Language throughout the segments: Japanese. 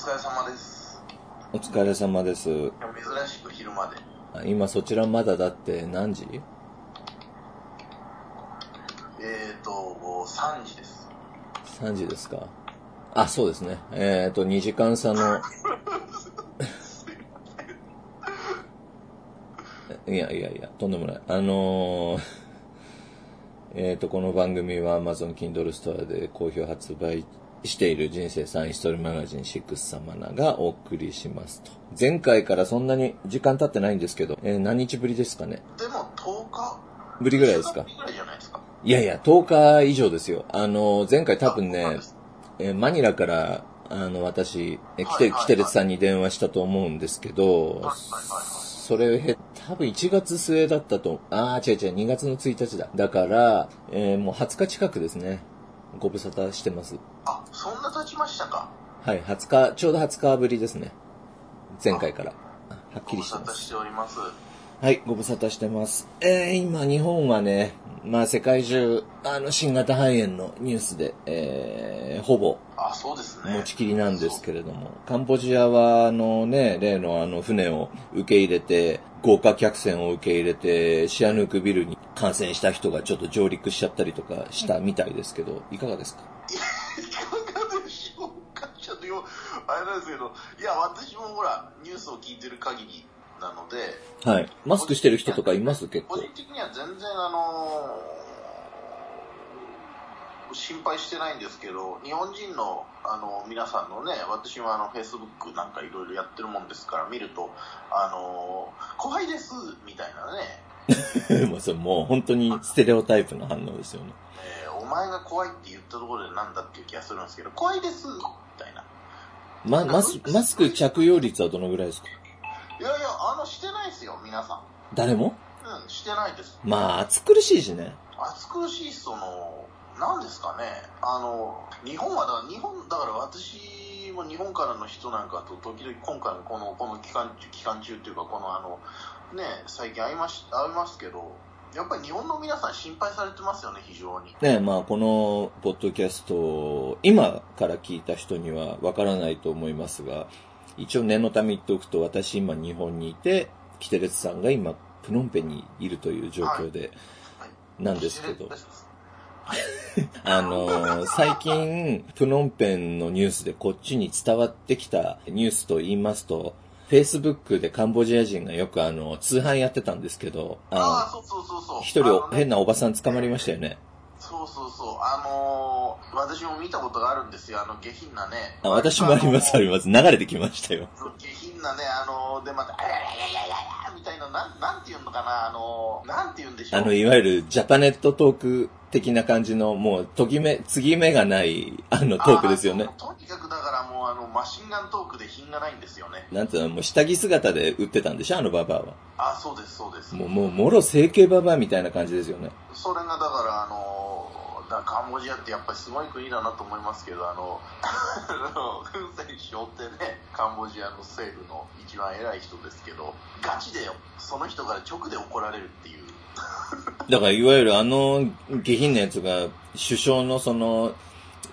疲れ様です。お疲れ様です。珍しく昼まで。あ今そちらまだだって何時？えーと、3時です。?3 時ですか？あ、そうですね。えっ、と、2時間差の、いやいやいや、とんでもない。あのーえっと、この番組は Amazon Kindle Store で好評発売している人生サインストーリーマガジン6サマナがお送りしますと。前回からそんなに時間経ってないんですけど、えー何日ぶりですかね？でも10日ぶりぐらいですか？1週間ぶりぐらいやいや、10日以上ですよ。あの、前回多分ねえーマニラから、あの、私、えー、キテ、はいはいはいキテレツさんに電話したと思うんですけど、それをへ、多分1月末だったと、あー、違う違う、2月の1日だ。だから、えーもう20日近くですね。ご無沙汰してます。あ、そんな経ちましたか？はい、20日、ちょうど20日ぶりですね。前回から。はっきご無沙汰りしてます。しております。はい、ご無沙汰してます。えー、今、日本はね、まあ、世界中、あの、新型肺炎のニュースで、えー、ほぼあ、そうですね。持ちきりなんですけれども、カンボジアは、あのね、例のあの、船を受け入れて、豪華客船を受け入れて、シアヌークビルに感染した人がちょっと上陸しちゃったりとかしたみたいですけど、いかがですか？いかがでしょうかちょっとよ、あれなんですけど、いや、私もほら、ニュースを聞いてる限りなので、はい。マスクしてる人とかいます？結構個人。的には全然あのー心配してないんですけど、日本人のあの皆さんのね、私はあのフェイスブックなんかいろいろやってるもんですから見ると、あのー怖いですみたいなね、もうそれもう本当にステレオタイプの反応ですよね。えーお前が怖いって言ったところでなんだっていう気がするんですけど、怖いですみたいな。ま、マスマスク着用率はどのぐらいですか？いやいや、あの、してないですよ、皆さん。誰も？うん、してないです。まあ、暑苦しいしね。暑苦しいそのなんですかねあの日本はだから日本だから私も日本からの人なんかと時々今回のこのこの期間中期間中っていうかこのあのね最近会いまし会いますけどやっぱり日本の皆さん心配されてますよね非常にねまあ、このポッドキャストを今から聞いた人にはわからないと思いますが、一応念のため言っておくと、私今日本にいて、キテレツさんが今、プノンペンにいるという状況で、はい。なんですけど。あのー最近、プノンペンのニュースでこっちに伝わってきたニュースと言いますと、Facebook でカンボジア人がよくあの、通販やってたんですけど、あああそうそうそうそう。一人変なおばさん捕まりましたよね。そうそうそうあのー私も見たことがあるんですよあの下品なねあ私もあります、あります。流れてきましたよ。下品なね、あので、また、あららららららみたいな、なん、なんて言うのかな、あのなんて言うんでしょう。あの、いわゆるジャパネットトーク的な感じの、もう、とぎめ、継ぎ目がない、あの、トークですよねあ。とにかくだからもう、あの、マシンガントークで品がないんですよね。なんていうの、もう下着姿で売ってたんでしょあのババアは。あ、そうです、そうです。もう、もう、もろ整形ババアみたいな感じですよね。それがだから、あのだカンボジアってやっぱりすごい国だなと思いますけど、あの、あのフン・セン首相ってね、カンボジアの政府の一番偉い人ですけど、ガチでその人から直で怒られるっていう。だから、いわゆるあの、下品なやつが、首相のその、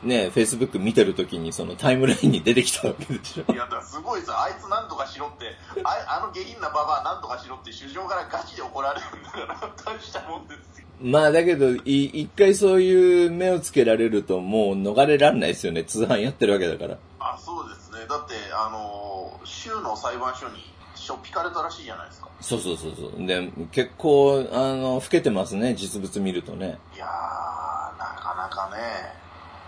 ね、Facebook 見てるときに、そのタイムラインに出てきたわけでしょいや、だからすごいですよ。あいつなんとかしろって、ああの下品なババアなんとかしろって首相からガチで怒られるんだから、大したもんですよ。まあ、だけど、い、一回そういう目をつけられると、もう逃れられないですよね。通販やってるわけだから。あ、そうですね。だって、あの、州の裁判所にしょっぴかれたらしいじゃないですか。そうそうそうそう。で、結構、あの、老けてますね、実物見るとね。いやー、なかなかね、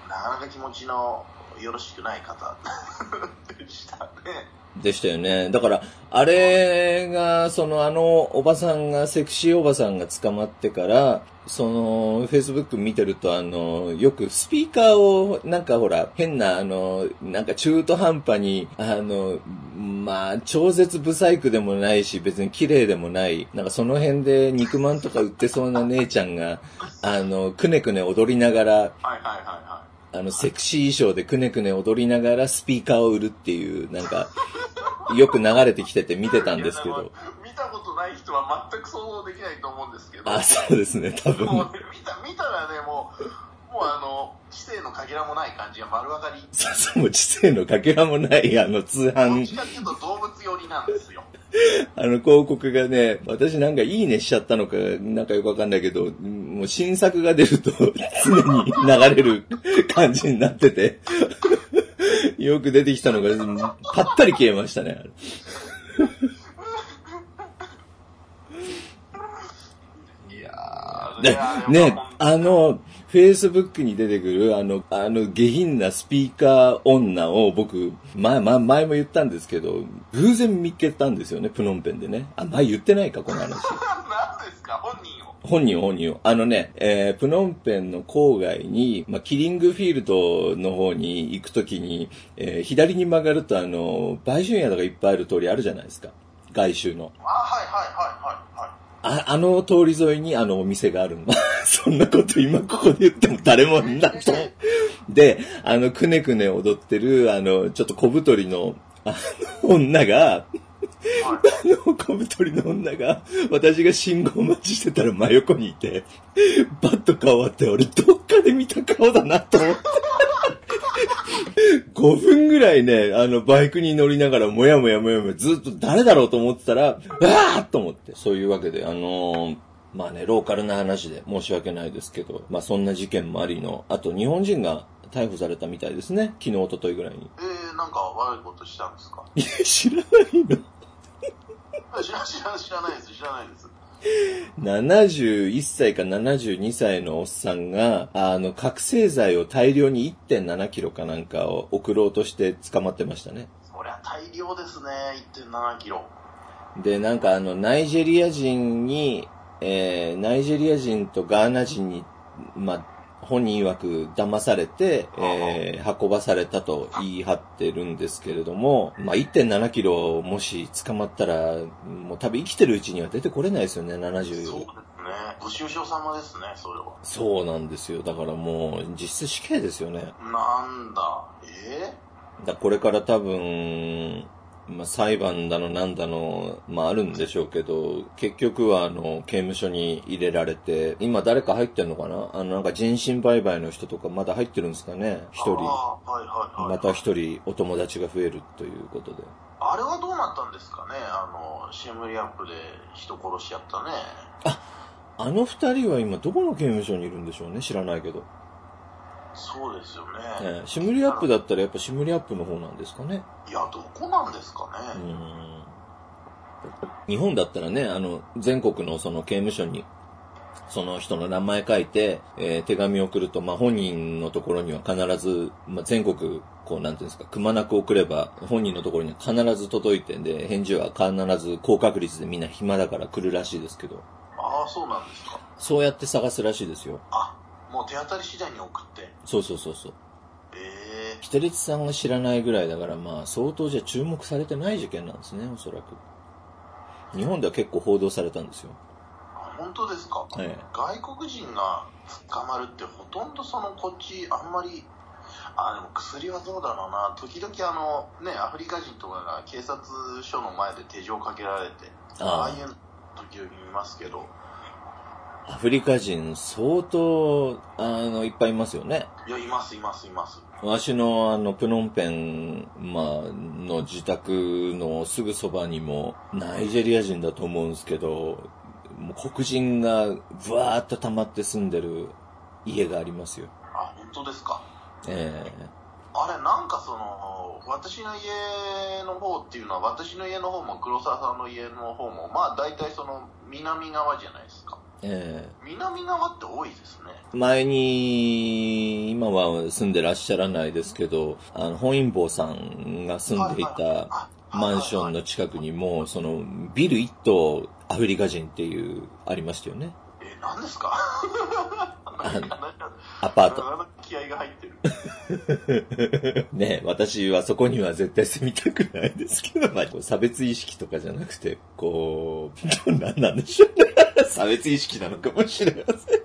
なかなか気持ちのよろしくない方でしたね。でしたよね。だから、あれが、その、あの、おばさんが、セクシーおばさんが捕まってから、その、Facebook 見てると、あの、よくスピーカーを、なんかほら、変な、あの、なんか中途半端に、あの、まあ、超絶ブサイクでもないし、別に綺麗でもない、なんかその辺で肉まんとか売ってそうな姉ちゃんが、あの、くねくね踊りながら、はいはいはいはいあの、セクシー衣装でくねくね踊りながらスピーカーを売るっていう、なんか、よく流れてきてて見てたんですけど。見たことない人は全く想像できないと思うんですけど。あ、そうですね、多分。もうね、見た、見たらね、もう、もうあの、季性のかけらもない感じが丸分かり。そうそう、もう知性のかけらもない、あの、通どっ販ちかっていうと動物寄りなんですよ。あの広告がね、私なんかいいねしちゃったのか、なんかよくわかんないけど、もう新作が出ると常に流れる感じになってて、よく出てきたのが、ぱったり消えましたね。いやねでも、あの、Facebook に出てくる、あの、あの、下品なスピーカー女を僕、前、前、前も言ったんですけど、偶然見っけたんですよね、プノンペンでね。あ、前言ってないか、この話。何ですか、本人を。本人本人を。あのね、えー、プノンペンの郊外に、まあ、キリングフィールドの方に行くときに、えー左に曲がるとあの、売春宿がいっぱいある通りあるじゃないですか。外周の。あ、はいはいはいはいはい。ああの通り沿いにあのお店があるの。そんなこと今ここで言っても誰もなと。で、あの、くねくね踊ってる、あの、ちょっと小太りの、あの、女が、はいあの、小太りの女が、私が信号待ちしてたら真横にいて、バッと顔あって、俺どっかで見た顔だなと思って。5分ぐらいね、あの、バイクに乗りながら、もやもやもやもや、ずっと誰だろうと思ってたら、わーっと思って。そういうわけで、あのーまあね、ローカルな話で申し訳ないですけど、まあそんな事件もありの、あと日本人が逮捕されたみたいですね。昨日、一昨日ぐらいに。えー、なんか悪いことしたんですか？いや、知らないの。知ら知ら知らないです、知らないです。71歳か72歳のおっさんが、あの、覚醒剤を大量に1.7キロかなんかを送ろうとして捕まってましたね。そりゃ大量ですね、1.7キロ。で、なんかあの、ナイジェリア人に、えー、ナイジェリア人とガーナ人に、まあ、本人曰く騙されて、えー、運ばされたと言い張ってるんですけれども、まあ、1.7キロもし捕まったら、もう多分生きてるうちには出てこれないですよね、そう70。ですね。ご愁傷様ですね、それは。そうなんですよ。だからもう、実質死刑ですよね。なんだ、えだこれから多分、まあ、裁判だのなんだの、まあ、あるんでしょうけど、結局はあの、刑務所に入れられて、今誰か入ってんのかな？あの、なんか人身売買の人とかまだ入ってるんですかね？一人。また一人お友達が増えるということで。あれはどうなったんですかね？あの、シムリアップで人殺しちゃったね。あの二人は今どこの刑務所にいるんでしょうね？知らないけど。そうですよね。ね、シムリアップだったらやっぱシムリアップの方なんですかねいや、どこなんですかうね。ん日本だったらね、あの、全国のその刑務所に、その人の名前書いて、えー手紙を送ると、まあ、本人のところには必ず、まあ、全国、こう、なんていうんですか、くまなく送れば、本人のところには必ず届いてんで、返事は必ず高確率でみんな暇だから来るらしいですけど、ああ、そうなんですか。そうやって探すらしいですよ。あ、もう手当たり次第に送って。そうそうそうそう。ええキテレツさんが知らないぐらいだから、まあ、相当じゃ注目されてない事件なんですね、おそらく。日本では結構報道されたんですよ。あ本当ですか、ええ外国人が捕まるってほとんどそのこっちあんまりあでも薬はどうだろうな時々あのねアフリカ人とかが警察署の前で手錠かけられてああああいう時々見ますけどアフリカ人相当、あの、いっぱいいますよね。いやいますいますいますわしのあの、プノンペン、まあ、の自宅のすぐそばにも、ナイジェリア人だと思うんですけど、もう黒人がブワーっと溜まって住んでる家がありますよ。あ本当ですか？えあれなんかその私の家の方っていうのは私の家の方も黒沢さんの家の方もまあ大体その南側じゃないですかええ南側って多いですねえ前に、今は住んでらっしゃらないですけど、あの、本因坊さんが住んでいたあマンションの近くにも、その、ビル一棟アフリカ人っていう、ありましたよね。え何ですか？アパート。ト気合が入ってる？ね私はそこには絶対住みたくないですけど、まあ、差別意識とかじゃなくて、こう、何なんでしょうね。差別意識なのかもしれません。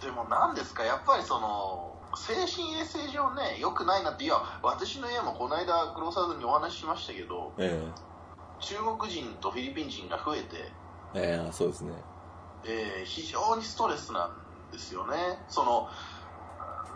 でも何ですか？やっぱりその精神衛生上ね良くないなっていや私の家もこの間黒沢さんにお話ししましたけどえ中国人とフィリピン人が増えて、えええそうですね。えー非常にストレスなんですよねその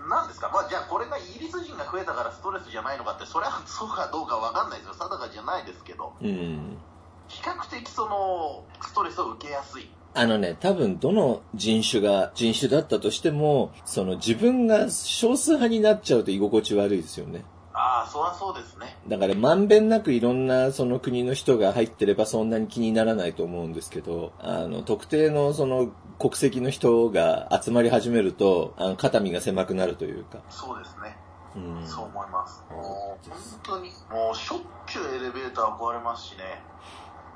なんですか、まあ、じゃあこれがイギリス人が増えたからストレスじゃないのかって、それはそうかどうかわかんないですよ、定かじゃないですけど、うん。比較的そのストレスを受けやすい。あのね、多分どの人種が人種だったとしても、その自分が少数派になっちゃうと居心地悪いですよね。ああ、そりゃそうですね。だからまんべんなくいろんなその国の人が入ってればそんなに気にならないと思うんですけど、あの特定のその国籍の人が集まり始めると、あの肩身が狭くなるというか。そうですね。うん。そう思います。もう、本当に、もうしょっちゅうエレベーター壊れますしね。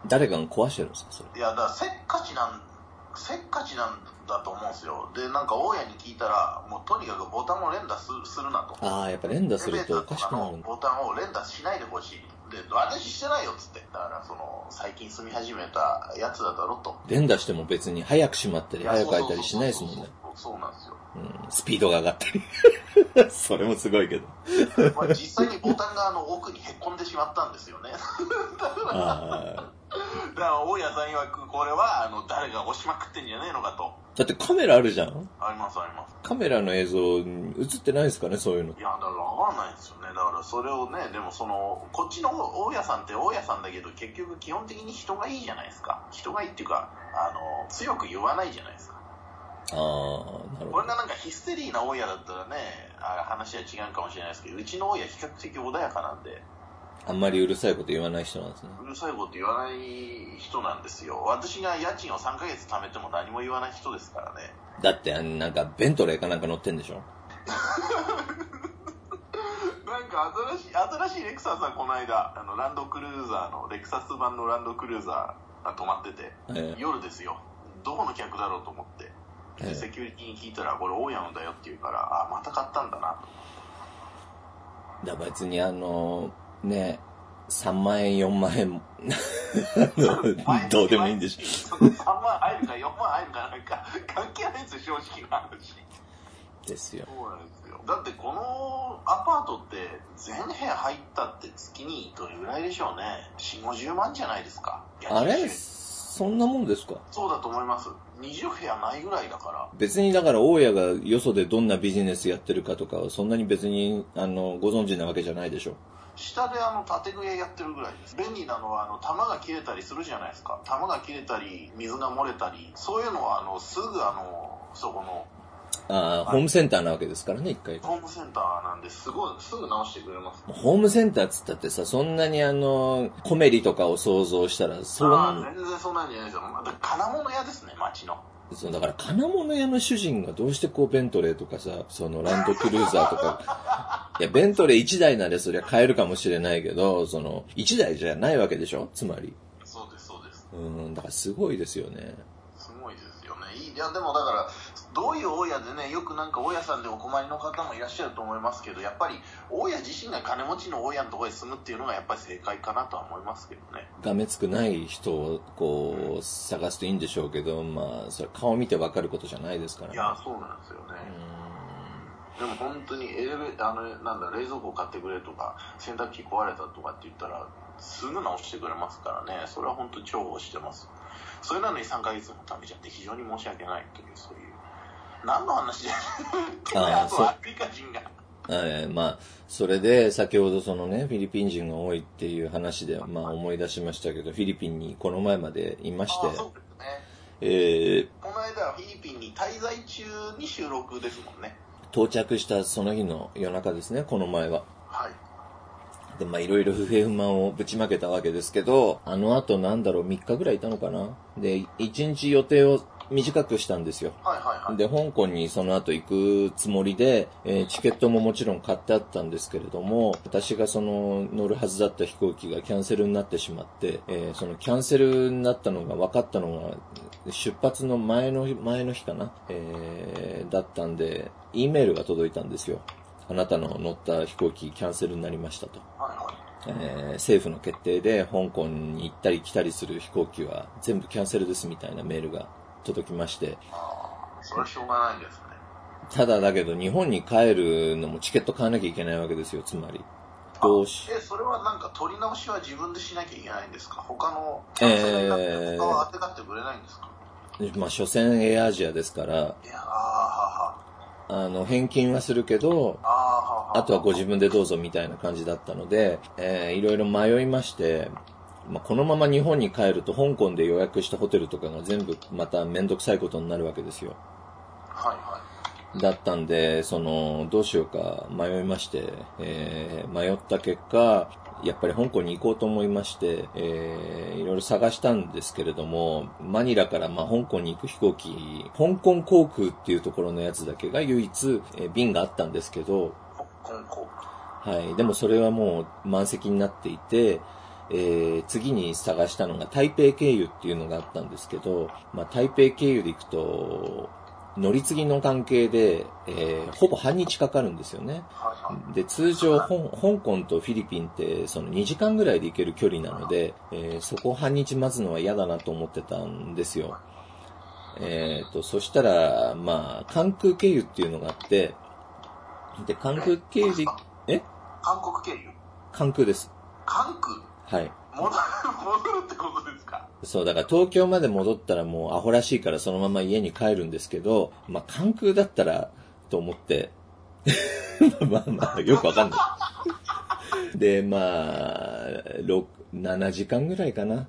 誰かが壊してるんですか、それ。いや、だからせっかちなん、せっかちなんだと思うんですよ。で、なんか大家に聞いたら、もうとにかくボタンを連打すするなと。ああ、やっぱ連打するとおかしくなる。ボタンを連打しないでほしい。で、私してないよっつって。だから、その、最近住み始めたやつだだろと。連打しても別に早く閉まったり早く開いたりしないですもんね。そうなんですよ。うん、スピードが上がったり。それもすごいけど。まあ、実際にボタンがあの奥にへっこんでしまったんですよね。あだから大家さん曰くこれはあの誰が押しまくってんじゃねえのかとーだってカメラあるじゃん？ありますありますカメラの映像映ってないですかね、そういうのい。やだから分かんないですよねだからそれをねでもそのこっちの大家さんって大家さんだけど結局基本的に人がいいじゃないですか人がいいっていうかあの強く言わないじゃないですかああ、なるほど。これがなんかヒステリーな大家だったらねあ話は違うかもしれないですけどうちの大家比較的穏やかなんであんまりうるさいこと言わない人なんですね。うるさいこと言わない人なんですよ私が家賃を3ヶ月貯めても何も言わない人ですからねだって、あのなんか、ベントレーかなんか乗ってんでしょ？なんか新しい、新しいレクサスはこの間、あの、ランドクルーザーの、レクサス版のランドクルーザーが止まってて、ええ夜ですよ。どこの客だろうと思って。ええで、セキュリティに聞いたら、これ大家のだよって言うから、あ、また買ったんだなと。だ別にあの、ね、3万円、4万円、どうでもいいんでしょ。その3万入るか4万入るかなんか、関係ないですよ、正直な話。ですよ。そうなんですよ。だってこのアパートって全部屋入ったって月にどれぐらいでしょうね。4、50万じゃないですか。あれそんなもんですか？そうだと思います。20部屋ないぐらいだから。別にだから大家がよそでどんなビジネスやってるかとかはそんなに別にあのご存知なわけじゃないでしょ下であの建具屋やってるぐらいです。便利なのはあの玉が切れたりするじゃないですか。玉が切れたり、水が漏れたり、そういうのはあのすぐあの、そこのああ、ホームセンターなわけですからね、一回。ホームセンターなんですごい、すぐ直してくれます。ホームセンターっつったってさ、そんなにあの、コメリとかを想像したら、そああ、ん全然そんなんじゃないですよ。また金物屋ですね、町の。そうだから金物屋の主人がどうしてこうベントレーとかさ、そのランドクルーザーとか、いや、ベントレー1台ならそりゃ買えるかもしれないけど、その、1台じゃないわけでしょ？つまり。そうです、そうです。うん、だからすごいですよね。すごいですよね。いいいや、でもだから、どういう大家でね、よくなんか大家さんでお困りの方もいらっしゃると思いますけど、やっぱり大家自身が金持ちの大家のところに住むっていうのがやっぱり正解かなとは思いますけどね。がめつくない人をこう、探すといいんでしょうけど、まあ、それ顔見てわかることじゃないですからね。いや、そうなんですよね。でも本当にエレベあの、なんだ、冷蔵庫買ってくれとか、洗濯機壊れたとかって言ったら、すぐ直してくれますからね。それは本当に重宝してます。それなのに3ヶ月も貯めちゃって非常に申し訳ないという、そういう。何の話？であーあとアフリカ人が。えーまあ、それで、先ほどそのね、フィリピン人が多いっていう話で、まあ思い出しましたけど、フィリピンにこの前までいましてあ、そうですね。えーこの間はフィリピンに滞在中に収録ですもんね。到着したその日の夜中ですね、この前は。はい。で、まあいろいろ不平不満をぶちまけたわけですけど、あの後なんだろう、3日ぐらいいたのかなで、1日予定を短くしたんですよ。はいはいはい。で、香港にその後行くつもりで、えーチケットももちろん買ってあったんですけれども、私がその乗るはずだった飛行機がキャンセルになってしまって、えーそのキャンセルになったのが分かったのが、出発の前の、前の日かな、えーだったんで、E メールが届いたんですよ。あなたの乗った飛行機キャンセルになりましたと。はいはい。えー政府の決定で香港に行ったり来たりする飛行機は全部キャンセルですみたいなメールが届きまして、ああ、それはしょうがないですね。ただだけど日本に帰るのもチケット買わなきゃいけないわけですよ、つまり。どうし、え、それはなんか取り直しは自分でしなきゃいけないんですか？他のキャンセルになって他は当てがってくれないんですか、まあ、所詮エアアジアですから、あの、返金はするけど、ああ、はあとはご自分でどうぞみたいな感じだったので、えー、いろいろ迷いまして、まあ、このまま日本に帰ると香港で予約したホテルとかが全部まためんどくさいことになるわけですよ。はいはい。だったんで、その、どうしようか迷いまして、えー、迷った結果、やっぱり香港に行こうと思いまして、えー、いろいろ探したんですけれども、マニラからまあ香港に行く飛行機、香港航空っていうところのやつだけが唯一、えー便があったんですけど、香港。はい。でもそれはもう満席になっていて、えー次に探したのが台北経由っていうのがあったんですけど、まあ、台北経由で行くと、乗り継ぎの関係で、えーほぼ半日かかるんですよね。で、通常、香香港とフィリピンって、その2時間ぐらいで行ける距離なので、えーそこを半日待つのは嫌だなと思ってたんですよ。えっ、と、そしたら、まあ、関空経由っていうのがあって、で、関空経由で、え？韓国経由関空です。韓空？はい。戻る、ってことですか？そう、だから東京まで戻ったらもうアホらしいからそのまま家に帰るんですけど、まあ、関空だったら、と思って、まあまあ、よくわかんない。で、まあ、6、7時間ぐらいかな。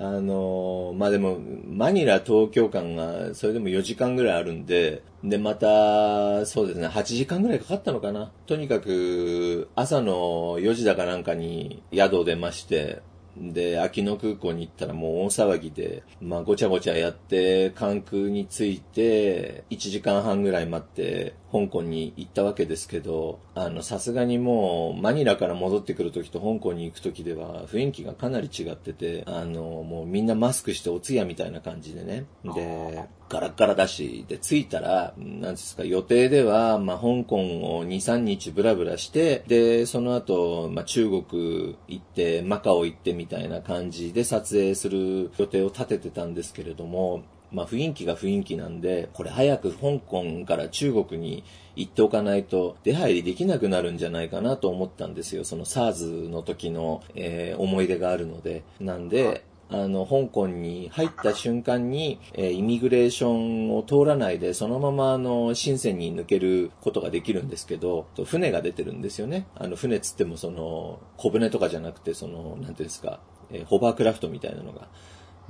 あのまあでも、マニラ東京間が、それでも4時間ぐらいあるんで、で、また、そうですね、8時間ぐらいかかったのかな。とにかく、朝の4時だかなんかに宿を出まして、で、秋野空港に行ったらもう大騒ぎで、まあごちゃごちゃやって、関空に着いて、1時間半ぐらい待って、香港に行ったわけですけど、あの、さすがにもう、マニラから戻ってくる時と香港に行く時では、雰囲気がかなり違ってて、あの、もうみんなマスクしてお通夜みたいな感じでね。で、ガラガラだし、で、着いたら、なんですか、予定では、まあ、香港を2、3日ブラブラして、で、その後、まあ、中国行って、マカオ行ってみたいな感じで撮影する予定を立ててたんですけれども、まあ、雰囲気が雰囲気なんで、これ早く香港から中国に行っておかないと出入りできなくなるんじゃないかなと思ったんですよ。その SARS の時の、えー思い出があるので。なんで、あの、香港に入った瞬間に、えーイミグレーションを通らないで、そのまま、あの、深センに抜けることができるんですけど、船が出てるんですよね。あの、船つっても、その、小舟とかじゃなくて、その、なんていうんですか、えーホバークラフトみたいなのが。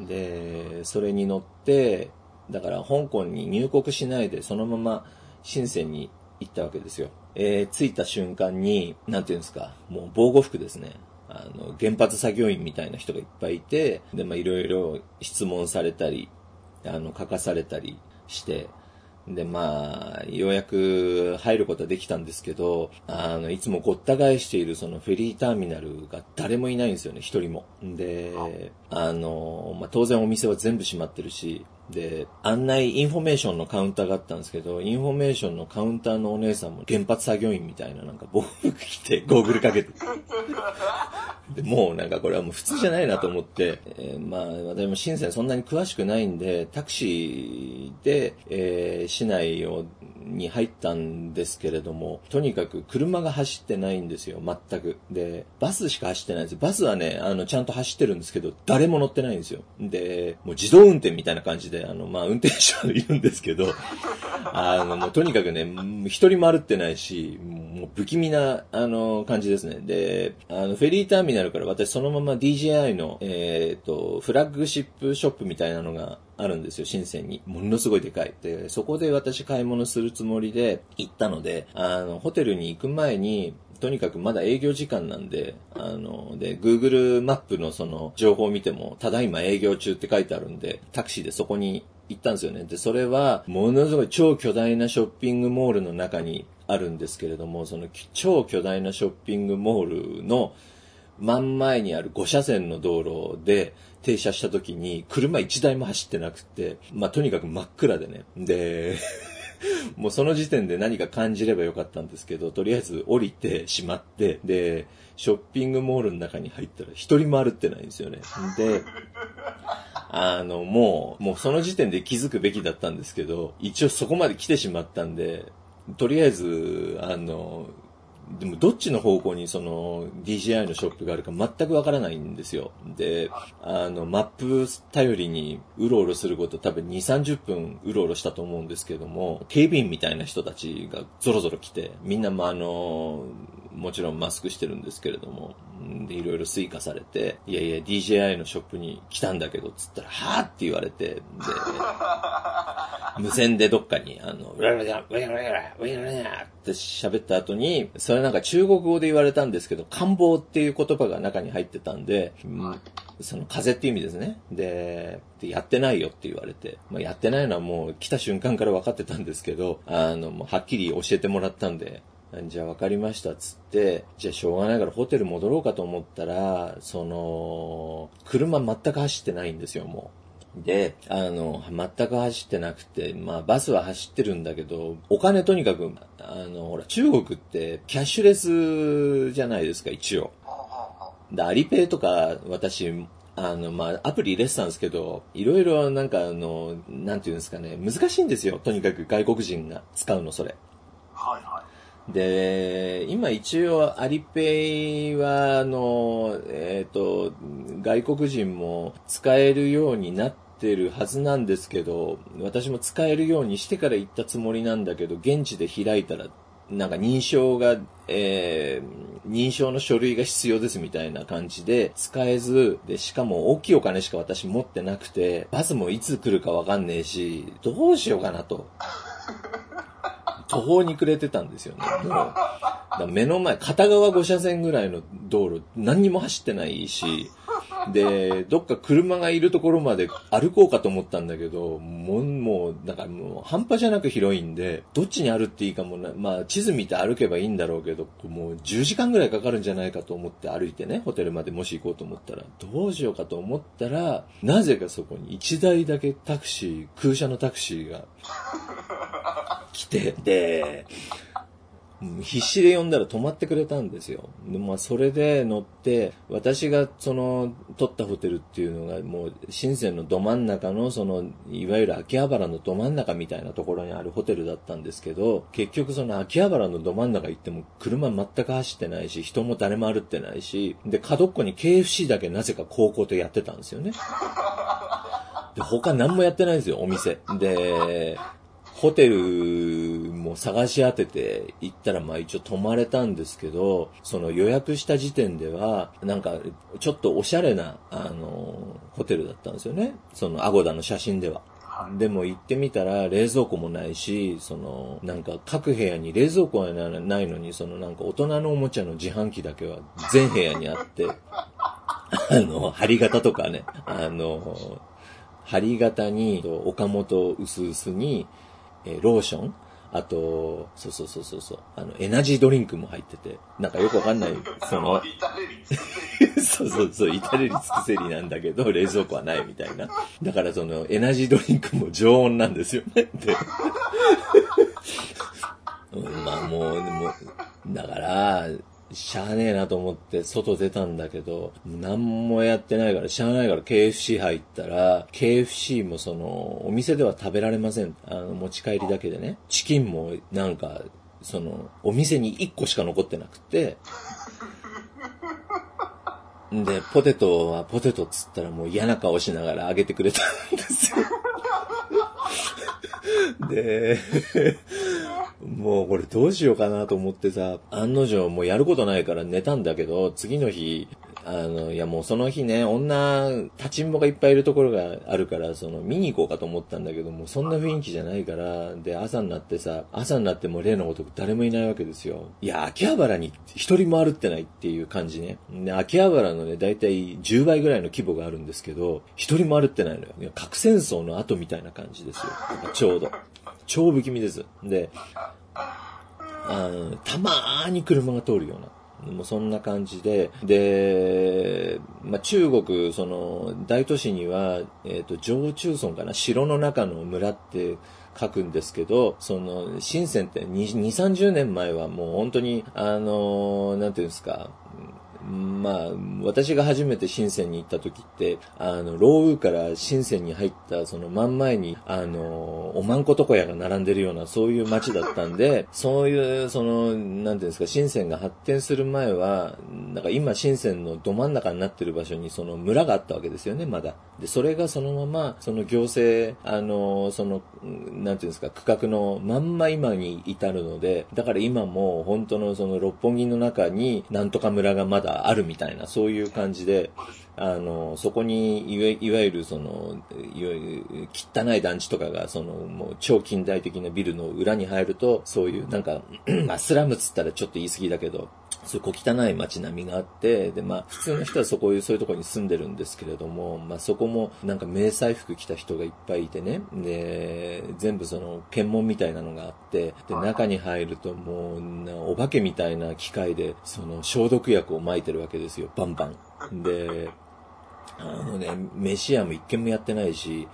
で、それに乗って、だから香港に入国しないで、そのまま深センに行ったわけですよ。えー着いた瞬間に、なんていうんですか、もう防護服ですね。あの、原発作業員みたいな人がいっぱいいて、で、まあ、いろいろ質問されたり、あの、書かされたりして、で、まあ、ようやく入ることはできたんですけど、あの、いつもごった返しているそのフェリーターミナルが誰もいないんですよね、一人も。で、あの、まあ、当然お店は全部閉まってるし、で、案内インフォメーションのカウンターがあったんですけど、インフォメーションのカウンターのお姉さんも原発作業員みたいななんか防護服着て ゴーグルかけてでもうなんかこれはもう普通じゃないなと思って、えーまあ私も深センそんなに詳しくないんで、タクシーで、えー市内をに入ったんですけれども、とにかく車が走ってないんですよ、全く。で、バスしか走ってないんですバスはね、あの、ちゃんと走ってるんですけど、誰も乗ってないんですよ。で、もう自動運転みたいな感じで、あの、まあ運転手はいるんですけど、あの、もうとにかくね、一人も歩ってないし、もう不気味な、あの、感じですね。で、あの、フェリーターミナルから私そのまま DJI の、えっ、と、フラッグシップショップみたいなのがあるんですよ、深センに。ものすごいでかい。で、そこで私買い物するつもりで行ったので、あの、ホテルに行く前に、とにかくまだ営業時間なんで、あの、で、Google マップのその情報を見ても、ただいま営業中って書いてあるんで、タクシーでそこに行ったんですよね。で、それは、ものすごい超巨大なショッピングモールの中にあるんですけれども、その超巨大なショッピングモールの真ん前にある5車線の道路で停車した時に車1台も走ってなくて、まあ、とにかく真っ暗でね。で、もうその時点で何か感じればよかったんですけど、とりあえず降りてしまって、で、ショッピングモールの中に入ったら一人も歩ってないんですよね。で、あの、もう、もうその時点で気づくべきだったんですけど、一応そこまで来てしまったんで、とりあえず、あの、でもどっちの方向にその DJI のショップがあるか全くわからないんですよ。で、あの、マップ頼りにうろうろすること多分2、30分うろうろしたと思うんですけども、警備員みたいな人たちがゾロゾロ来て、みんなまああの、もちろんマスクしてるんですけれども、で、いろいろ追加されて、いやいや、DJI のショップに来たんだけど、つったら、はぁって言われて、で、無線でどっかに、あの、ウラウラウラウラウラウララって喋った後に、それなんか中国語で言われたんですけど、官房っていう言葉が中に入ってたんで、その風っていう意味ですね。で、やってないよって言われて、まあ、やってないのはもう来た瞬間から分かってたんですけど、あの、もうはっきり教えてもらったんで、じゃあ分かりましたっつって、じゃあしょうがないからホテル戻ろうかと思ったら、その、車全く走ってないんですよ、もう。で、あの、全く走ってなくて、まあバスは走ってるんだけど、お金とにかく、あの、ほら、中国ってキャッシュレスじゃないですか、一応。で、アリペイとか、私、あの、まあ、アプリ入れてたんですけど、いろいろなんかあの、なんていうんですかね、難しいんですよ。とにかく外国人が使うの、それ。はいはい。で、今一応アリペイは、あの、えっ、ー、と、外国人も使えるようになってるはずなんですけど、私も使えるようにしてから行ったつもりなんだけど、現地で開いたら、なんか認証が、えー、認証の書類が必要ですみたいな感じで使えず、で、しかも大きいお金しか私持ってなくて、バスもいつ来るかわかんねえし、どうしようかなと。途方に暮れてたんですよね。もう目の前、片側5車線ぐらいの道路、何にも走ってないし、で、どっか車がいるところまで歩こうかと思ったんだけど、もう、もう、だかもう半端じゃなく広いんで、どっちに歩っていいかもな、まあ地図見て歩けばいいんだろうけど、もう10時間ぐらいかかるんじゃないかと思って歩いてね、ホテルまでもし行こうと思ったら、どうしようかと思ったら、なぜかそこに1台だけタクシー、空車のタクシーが来て、で、必死で呼んだら止まってくれたんですよ。でまあ、それで乗って、私がその、取ったホテルっていうのが、もう、深センのど真ん中の、その、いわゆる秋葉原のど真ん中みたいなところにあるホテルだったんですけど、結局その秋葉原のど真ん中行っても、車全く走ってないし、人も誰も歩ってないし、で、角っこに KFC だけなぜか高校とやってたんですよね。で、他何もやってないんですよ、お店。で、ホテルも探し当てて行ったらまあ一応泊まれたんですけど、その予約した時点では、なんかちょっとおしゃれな、あの、ホテルだったんですよね。そのアゴダの写真では。でも行ってみたら冷蔵庫もないし、その、なんか各部屋に冷蔵庫はないのに、そのなんか大人のおもちゃの自販機だけは全部屋にあって、あの、針型とかね、あの、針型に岡本薄々に、えローション、あと、そうそうそうそうそう、あの、エナジードリンクも入ってて、なんかよくわかんない、その、そうそうそう、至れり尽くせりなんだけど、冷蔵庫はないみたいな。だからその、エナジードリンクも常温なんですよね。で、うん、まあもう、でも、だから、しゃあねえなと思って外出たんだけど、何もやってないから、しゃあないから KFC 入ったら、KFC もその、お店では食べられません。あの、持ち帰りだけでね。チキンもなんか、その、お店に1個しか残ってなくて、で、ポテトはポテトっつったらもう嫌な顔しながら揚げてくれたんですよ。で、もうこれどうしようかなと思ってさ、案の定もうやることないから寝たんだけど、次の日、あの、いやもうその日ね、女、立ちんぼがいっぱいいるところがあるから、その見に行こうかと思ったんだけど、もうそんな雰囲気じゃないから、で、朝になってさ、朝になっても例の男誰もいないわけですよ。いや、秋葉原に一人も歩ってないっていう感じね。で、秋葉原のね、だいたい10倍ぐらいの規模があるんですけど、一人も歩ってないのよ。核戦争の後みたいな感じですよ。ちょうど。超不気味です。で、あのたまーに車が通るような。もうそんな感じで、で、まあ、中国、その、大都市には、えっ、ー、と、上中村かな、城の中の村って書くんですけど、その、深センって2、2 30年前はもう本当に、あの、なんていうんですか、まあ、私が初めて深センに行った時って、あの、ローウから深センに入ったその真ん前に、あの、おまんことこ屋が並んでるような、そういう街だったんで、そういう、その、なんていうんですか、深センが発展する前は、なんか今深センのど真ん中になってる場所にその村があったわけですよね、まだ。で、それがそのまま、その行政、あの、その、なんていうんですか、区画のまんま今に至るので、だから今も本当のその六本木の中になんとか村がまだあるみたいな、そういう感じで、あの、そこにいわ、いわゆるその、いわゆる汚い団地とかが、その、もう超近代的なビルの裏に入ると、そういうなんか、まあスラムつったらちょっと言い過ぎだけど、そういう小汚い街並みがあって、で、まあ、普通の人はそこ、そういうところに住んでるんですけれども、まあ、そこも、なんか迷彩服着た人がいっぱいいてね、で、全部その、検問みたいなのがあって、で、中に入るともう、お化けみたいな機械で、その、消毒薬を撒いてるわけですよ、バンバン。で、あのね、飯屋も一軒もやってないし、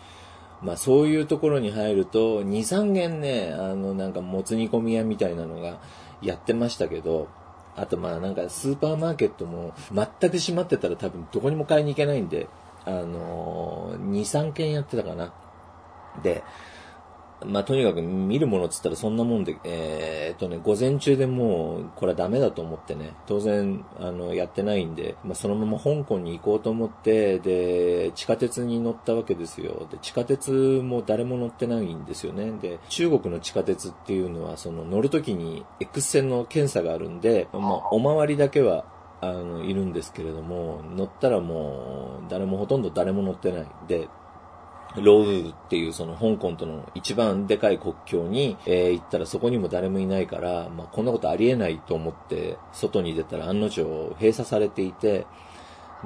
まあそういうところに入ると、2、3軒ね、あのなんかもつ煮込み屋みたいなのがやってましたけど、あとまあなんかスーパーマーケットも全く閉まってたら多分どこにも買いに行けないんで、あのー、2、3軒やってたかな。で、まあ、とにかく見るものっつったらそんなもんで、えー、っとね、午前中でもう、これはダメだと思ってね、当然、あの、やってないんで、まあ、そのまま香港に行こうと思って、で、地下鉄に乗ったわけですよ。で、地下鉄も誰も乗ってないんですよね。で、中国の地下鉄っていうのは、その乗るときに X 線の検査があるんで、まあ、お回りだけはあの、いるんですけれども、乗ったらもう、誰もほとんど誰も乗ってない。で、ローウっていうその香港との一番でかい国境に、えー、行ったらそこにも誰もいないから、まあ、こんなことありえないと思って外に出たら案の定閉鎖されていて、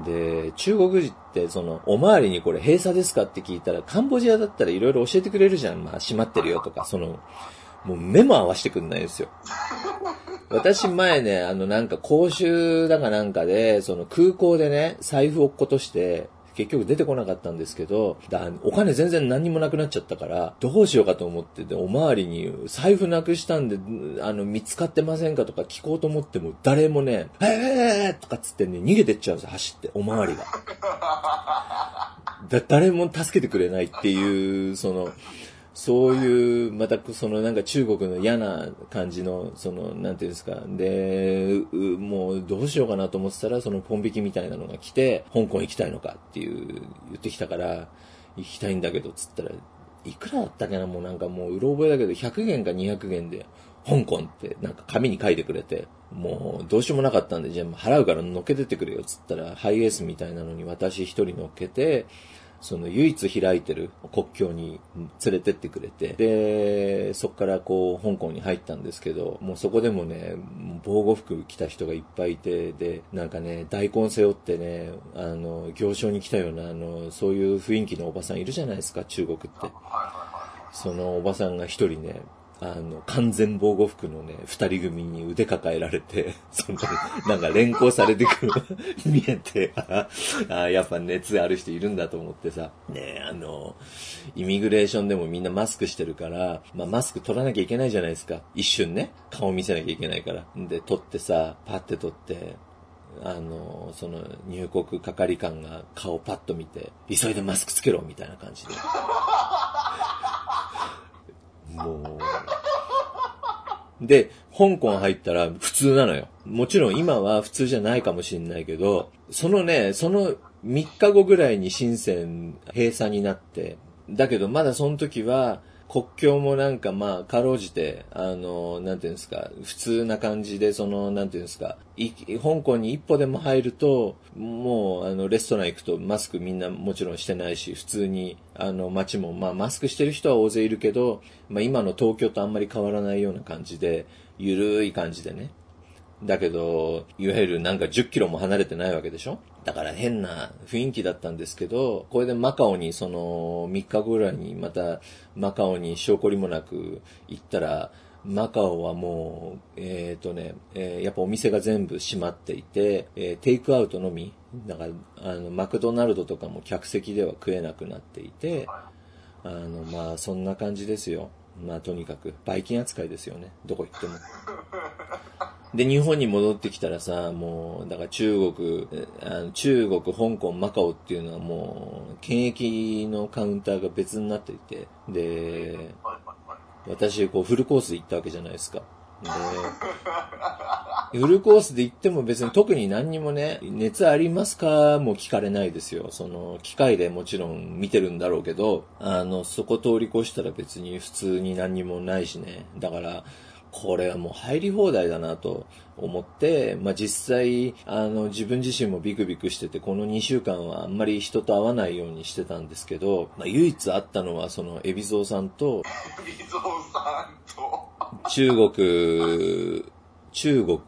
で、中国人ってその、おまわりにこれ閉鎖ですかって聞いたら、カンボジアだったらいろいろ教えてくれるじゃん。まあ、閉まってるよとか、その、もう目も合わせてくんないですよ。私前ね、あのなんか講習だかなんかで、その空港でね、財布落っことして、結局出てこなかったんですけど、だお金全然何にもなくなっちゃったから、どうしようかと思ってて、おまわりに財布なくしたんで、あの、見つかってませんか？とか聞こうと思っても、誰もね、えーとかっつってね、逃げてっちゃうんですよ、走って、おまわりが。だ誰も助けてくれないっていう、その、そういう、またそのなんか中国の嫌な感じの、その、なんていうんですか。で、もうどうしようかなと思ってたら、そのポン引きみたいなのが来て、香港行きたいのかっていう、言ってきたから、行きたいんだけど、つったら、いくらだったかなもうなんかもううろ覚えだけど、100元か200元で、香港ってなんか紙に書いてくれて、もうどうしようもなかったんで、じゃあ払うから乗っけてってくれよ、つったら、ハイエースみたいなのに私一人乗っけて、その唯一開いてる国境に連れてってくれて、で、そこからこう、香港に入ったんですけど、もうそこでもね、防護服着た人がいっぱいいて、で、なんかね、大根背負ってね、あの、行商に来たような、あの、そういう雰囲気のおばさんいるじゃないですか、中国って。そのおばさんが一人ね、あの、完全防護服のね、二人組に腕抱えられて、その、なんか連行されてくる 見えて、ああ、やっぱ熱ある人いるんだと思ってさ、ねあの、イミグレーションでもみんなマスクしてるから、まあマスク取らなきゃいけないじゃないですか。一瞬ね、顔見せなきゃいけないから。で、取ってさ、パッて取って、あの、その入国係官が顔パッと見て、急いでマスクつけろみたいな感じで。もう。で、香港入ったら普通なのよ。もちろん今は普通じゃないかもしんないけど、そのね、その3日後ぐらいに深セン閉鎖になって、だけどまだその時は、国境もなんかまあ、かろうじて、あの、なんていうんですか、普通な感じで、その、なんていうんですか、香港に一歩でも入ると、もう、あの、レストラン行くとマスクみんなもちろんしてないし、普通に、あの、街も、まあ、マスクしてる人は大勢いるけど、まあ、今の東京とあんまり変わらないような感じで、ゆるい感じでね。だけど、いわゆるなんか10キロも離れてないわけでしょ？だから変な雰囲気だったんですけど、これでマカオにその3日後ぐらいにまたマカオに証拠りもなく行ったら、マカオはもう、えっ、ー、とね、えー、やっぱお店が全部閉まっていて、えー、テイクアウトのみ、だから、あの、マクドナルドとかも客席では食えなくなっていて、あの、まあ、そんな感じですよ。まあとにかく、バイキン扱いですよね。どこ行っても。で、日本に戻ってきたらさ、もう、だから中国、あの中国、香港、マカオっていうのはもう、検疫のカウンターが別になっていて、で、私、こう、フルコースで行ったわけじゃないですか。で、フルコースで行っても別に特に何にもね、熱ありますか？も聞かれないですよ。その、機械でもちろん見てるんだろうけど、あの、そこ通り越したら別に普通に何にもないしね。だから、これはもう入り放題だなと思って、まあ、実際、あの、自分自身もビクビクしてて、この2週間はあんまり人と会わないようにしてたんですけど、まあ、唯一会ったのは、その、海老蔵さんと、海老蔵さんと、中国、中国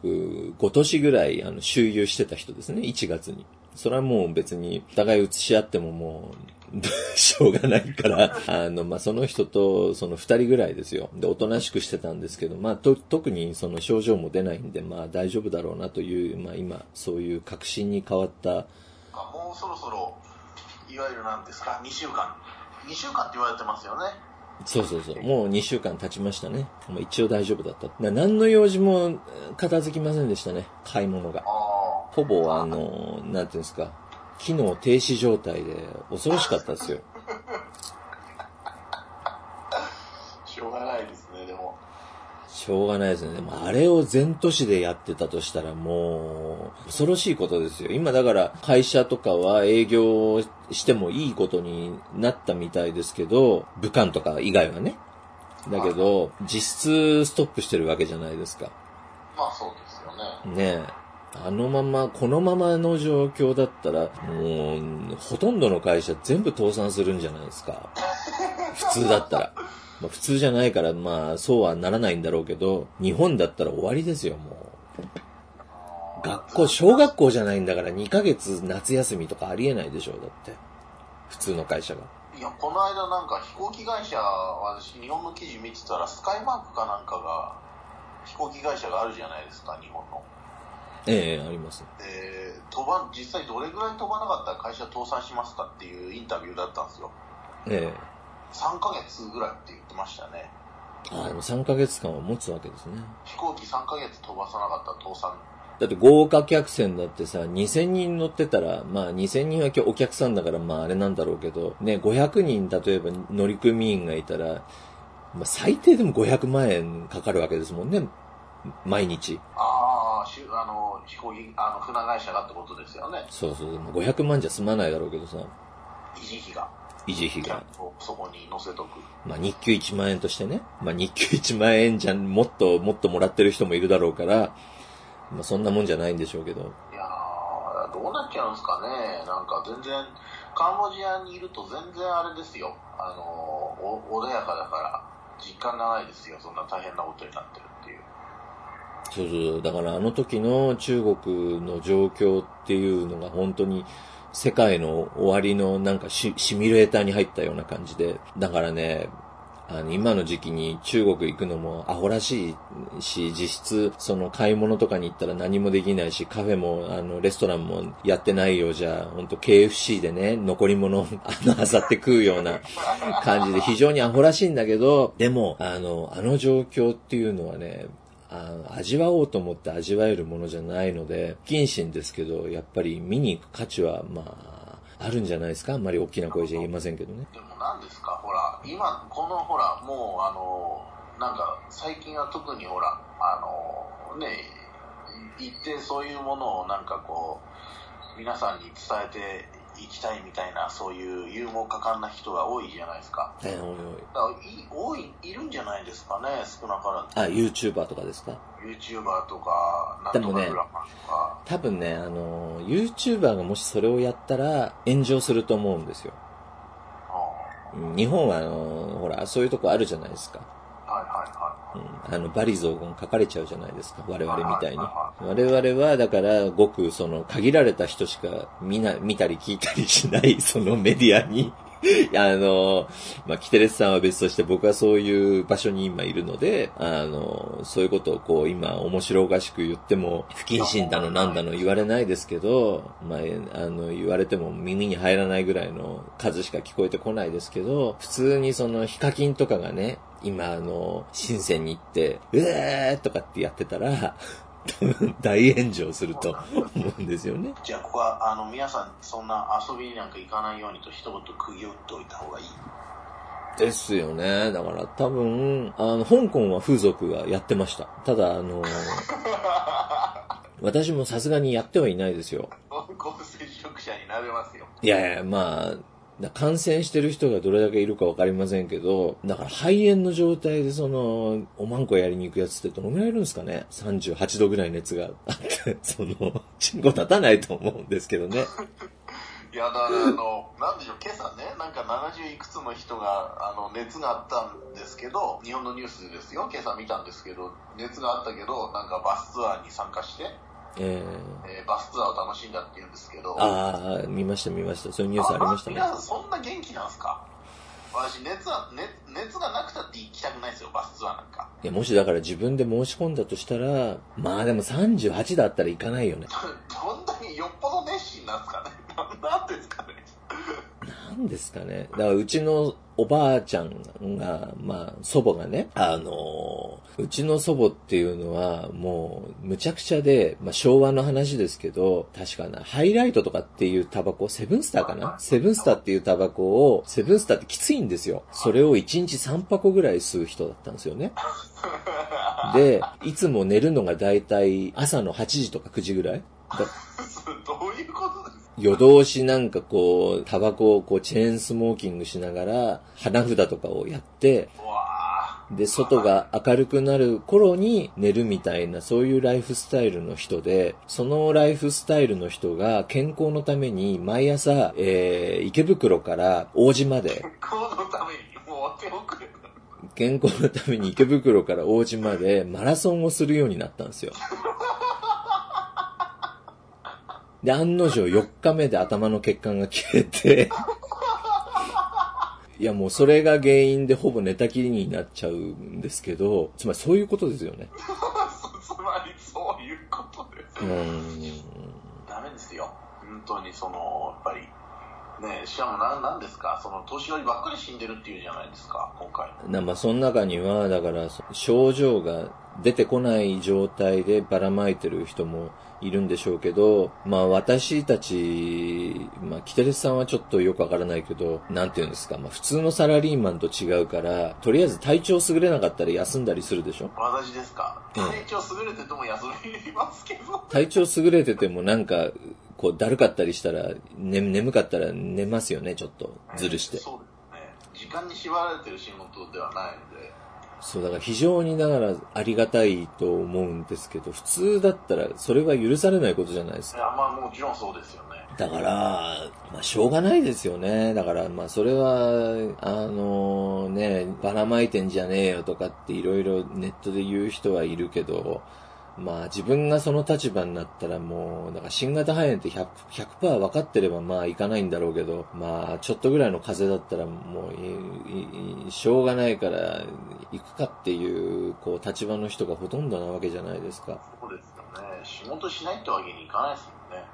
5都市ぐらい、あの、周遊してた人ですね、1月に。それはもう別に、お互い移し合ってももう、しょうがないから、あの、まあ、その人と、その二人ぐらいですよ。で、おとなしくしてたんですけど、まあ、と、特にその症状も出ないんで、まあ、大丈夫だろうなという、まあ、今、そういう確信に変わった。もうそろそろ、いわゆるなんですか、2週間。2週間って言われてますよね。そうそうそう。もう2週間経ちましたね。まあ、一応大丈夫だった。な何の用事も片付きませんでしたね。買い物が。ほぼ、あの、なんていうんですか。機能停止状態で恐ろしかったですよ。しょうがないですね、でも。しょうがないですね。でもあれを全都市でやってたとしたらもう、恐ろしいことですよ。今だから会社とかは営業してもいいことになったみたいですけど、武漢とか以外はね。だけど、実質ストップしてるわけじゃないですか。まあそうですよね。ねえ。あのまま、このままの状況だったら、もう、ほとんどの会社全部倒産するんじゃないですか。普通だったら。まあ、普通じゃないから、まあ、そうはならないんだろうけど、日本だったら終わりですよ、もう。学校、小学校じゃないんだから2ヶ月夏休みとかありえないでしょ、だって。普通の会社が。いや、この間なんか飛行機会社、私日本の記事見てたら、スカイマークかなんかが、飛行機会社があるじゃないですか、日本の。ええあります。で、飛ば、実際どれぐらい飛ばなかったら会社倒産しますかっていうインタビューだったんですよ。ええ3ヶ月ぐらいって言ってましたね。ああ、でも3ヶ月間は持つわけですね。飛行機3ヶ月飛ばさなかったら倒産。だって豪華客船だってさ、2000人乗ってたら、まあ2000人はお客さんだからまああれなんだろうけど、ね、500人例えば乗組員がいたら、まあ最低でも500万円かかるわけですもんね。毎日。ああ、しあの、飛行機、あの、船会社がってことですよね。そうそう。500万じゃ済まないだろうけどさ。維持費が。維持費が。そこに載せとく。まあ日給1万円としてね。まあ日給1万円じゃもっともっともらってる人もいるだろうから、まあそんなもんじゃないんでしょうけど。いやー、どうなっちゃうんですかね。なんか全然、カンボジアにいると全然あれですよ。あの、お穏やかだから、実感がないですよ。そんな大変なことになってるっていう。そうそう。だからあの時の中国の状況っていうのが本当に世界の終わりのなんかシシミュレーターに入ったような感じで。だからね、あの、今の時期に中国行くのもアホらしいし、実質、その買い物とかに行ったら何もできないし、カフェも、あの、レストランもやってないようじゃ、ほんと KFC でね、残り物、あの、あさって食うような感じで非常にアホらしいんだけど、でも、あの、あの状況っていうのはね、あの味わおうと思って味わえるものじゃないので、不謹慎ですけど、やっぱり見に行く価値は、まあ、あるんじゃないですか？あんまり大きな声じゃ言いませんけどね。でも何ですか？ほら、今、このほら、もうあの、なんか、最近は特にほら、あの、ね、行ってそういうものをなんかこう、皆さんに伝えていきたいみたいな、そういう勇猛果敢な人が多いじゃないですか。えー、おいおい。多い、いるんじゃないですかね、少なからあ、YouTuber とかですか？YouTuber とか、なんとかグラマーとか。多分ね、あの、YouTuber がもしそれをやったら炎上すると思うんですよ。日本はあの、ほら、そういうとこあるじゃないですか。あの、バリ雑言書かれちゃうじゃないですか。我々みたいに。我々は、だから、ごく、その、限られた人しか見な、見たり聞いたりしない、そのメディアに あの、まあ、キテレスさんは別として僕はそういう場所に今いるので、あの、そういうことをこう今面白おかしく言っても、不謹慎だのなんだの言われないですけど、まあ、あの、言われても耳に入らないぐらいの数しか聞こえてこないですけど、普通にそのヒカキンとかがね、今あの、深センに行って、うえーとかってやってたら、大炎上すると思うんですよね。じゃあここはあの皆さんそんな遊びになんか行かないようにと一言釘を打っておいた方がいい。ですよね。だから多分、あの、香港は風俗がやってました。ただ、あの、私もさすがにやってはいないですよ。濃厚接触者になれますよ。いやいや、まあ、感染してる人がどれだけいるかわかりませんけど、だから肺炎の状態でその、おまんこやりに行くやつってどのぐらいいるんですかね ?38 度ぐらい熱があって、その、チンコ立たないと思うんですけどね。いや、だからあの、なんでしょう、今朝ね、なんか70いくつの人が、あの、熱があったんですけど、日本のニュースですよ、今朝見たんですけど、熱があったけど、なんかバスツアーに参加して、えー、えー、バスツアーを楽しんだって言うんですけど。ああ、見ました見ました。そういうニュースありましたね。皆さんそんな元気なんですか？私熱は、熱、熱がなくたって行きたくないですよ、バスツアーなんか。いや、もしだから自分で申し込んだとしたら、まあでも38だったら行かないよね。どんなによっぽど熱心なんですかね。なんですかね。なんですかね。だからうちのおばあちゃんが、まあ、祖母がね、あのうちの祖母っていうのは、もう、むちゃくちゃで、まあ、昭和の話ですけど、確かな、ハイライトとかっていうタバコ、セブンスターかな？セブンスターっていうタバコを、セブンスターってきついんですよ。それを1日3箱ぐらい吸う人だったんですよね。で、いつも寝るのがだいたい朝の8時とか9時ぐらい どういうこ夜通しなんかこう、タバコをこうチェーンスモーキングしながら、花札とかをやって、で、外が明るくなる頃に寝るみたいな、そういうライフスタイルの人で、そのライフスタイルの人が健康のために毎朝、えー、池袋から王子まで、健康のためにもう手遅れ健康のために池袋から王子までマラソンをするようになったんですよ。で、案の定4日目で頭の血管が消えていやもうそれが原因でほぼ寝たきりになっちゃうんですけど、つまりそういうことですよね。つまりそういうことです。うん。ダメですよ。本当にその、やっぱり。ねしかも何なんですか？その年寄りばっかり死んでるっていうじゃないですか、今回。なまあその中には、だから症状が出てこない状態でばらまいてる人もいるんでしょうけど、まあ私たち、まあキテレスさんはちょっとよくわからないけど、なんて言うんですか、まあ普通のサラリーマンと違うから、とりあえず体調優れなかったら休んだりするでしょ？私ですか？体調優れてても休みますけど。体調優れててもなんか、こうだるかったりしたら、ね、眠かったら寝ますよね、ちょっと。ずるして。そうですね。時間に縛られてる仕事ではないので。そう、だから非常にだからありがたいと思うんですけど、普通だったらそれは許されないことじゃないですか。いや、まあもちろんそうですよね。だから、まあしょうがないですよね。だからまあそれは、あのね、ばらまいてんじゃねえよとかっていろいろネットで言う人はいるけど、まあ自分がその立場になったらもう、だから新型肺炎って 100%, 100分かってればまあいかないんだろうけど、まあちょっとぐらいの風邪だったらもう、しょうがないから行くかっていう、こう立場の人がほとんどなわけじゃないですか。そうですよね。仕事しないってわけにいかないですもんね。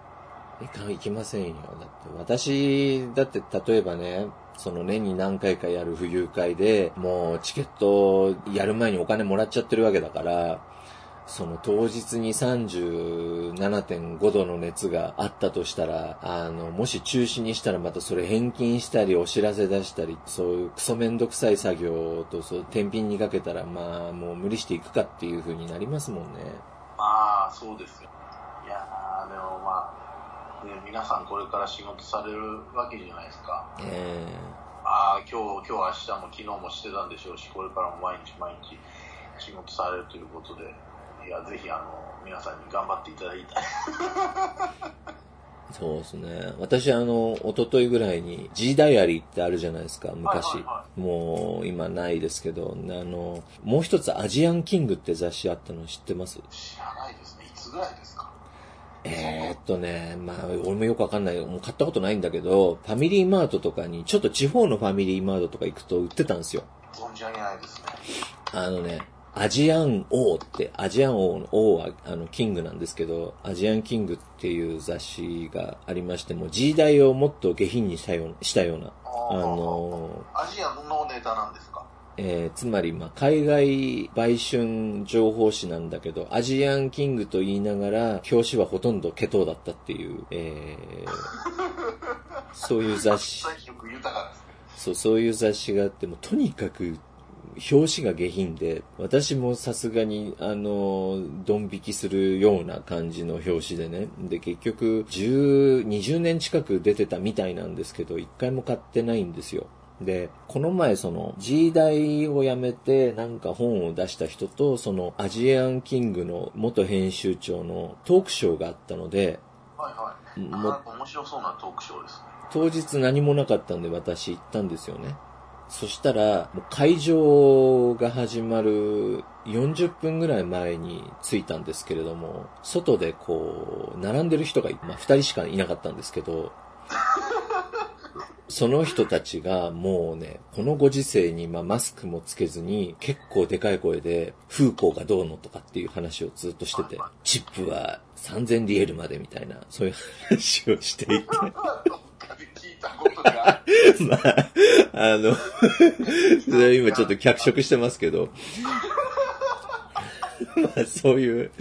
いか、いきませんよ。だって私、だって例えばね、その年に何回かやる浮遊会で、もうチケットやる前にお金もらっちゃってるわけだから、その当日に37.5度の熱があったとしたら、あの、もし中止にしたらまたそれ返金したりお知らせ出したり、そういうクソめんどくさい作業と、そう、天秤にかけたら、まあ、もう無理していくかっていう風になりますもんね。ああ、そうですよ。いやー、でもまあ、ね、皆さんこれから仕事されるわけじゃないですか。ええー、ああ、今日、今日明日も昨日もしてたんでしょうし、これからも毎日毎日仕事されるということで、いや、ぜひ、あの、皆さんに頑張っていただきたい。そうですね。私、あの、一昨日ぐらいに G ダイアリーってあるじゃないですか、昔。はいはいはい、もう、今ないですけど、あの、もう一つアジアンキングって雑誌あったの知ってます？知らないですね。いつぐらいですか？えー、っとね、まあ、俺もよくわかんない。もう買ったことないんだけど、ファミリーマートとかに、ちょっと地方のファミリーマートとか行くと売ってたんですよ。存じ上げないですね。あのね、アジアン王って、アジアン王の王は、あの、キングなんですけど、アジアンキングっていう雑誌がありまして、もう G 代をもっと下品にしたような、したような、あのアジアのネタなんですか？えーつまり、まあ、海外売春情報誌なんだけど、アジアンキングと言いながら、表紙はほとんどケトウだったっていう、えーそういう雑誌。そう、そういう雑誌があって、もうとにかく、表紙が下品で、私もさすがに、あの、ドン引きするような感じの表紙でね。で、結局、10、20年近く出てたみたいなんですけど、一回も買ってないんですよ。で、この前その G 大を辞めてなんか本を出した人とそのアジアンキングの元編集長のトークショーがあったので、はいはい。もなんか面白そうなトークショーですね。当日何もなかったんで私行ったんですよね。そしたら、もう会場が始まる40分ぐらい前に着いたんですけれども、外でこう、並んでる人が、まあ、2人しかいなかったんですけど、その人たちがもうね、このご時世にまあマスクもつけずに結構でかい声で風光がどうのとかっていう話をずっとしてて、チップは3000リエルまでみたいな、そういう話をしていて。まあ、あの、それは今ちょっと脚色してますけど、まあそういう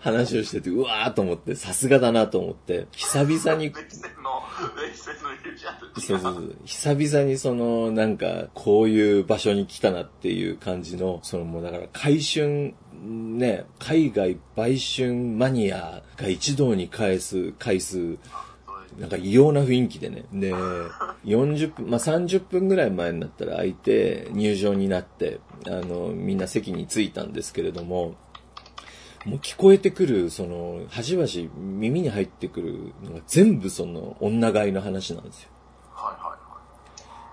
話をしてて、うわーと思って、さすがだなと思って、久々に。そうそうそう。久々にその、なんか、こういう場所に来たなっていう感じの、そのもうだから、回春、ね、海外売春マニアが一堂に返す回数、なんか異様な雰囲気でね。で、40分、まあ、30分ぐらい前になったら空いて、入場になって、あの、みんな席に着いたんですけれども、もう聞こえてくる、その、端々耳に入ってくるのが全部その、女買いの話なんですよ。はいはいはい。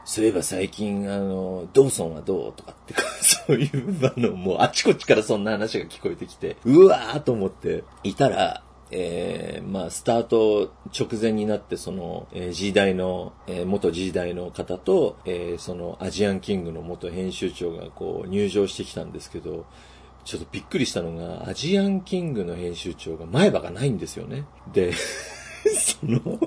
そういえば最近、あの、ドーソンはどうとかって、そういう、あの、もうあちこちからそんな話が聞こえてきて、うわーと思っていたら、えー、まあ、スタート直前になって、その、えー、G 大の、えー元 G 大の方と、えーその、アジアンキングの元編集長がこう、入場してきたんですけど、ちょっとびっくりしたのが、アジアンキングの編集長が前歯がないんですよね。で、その、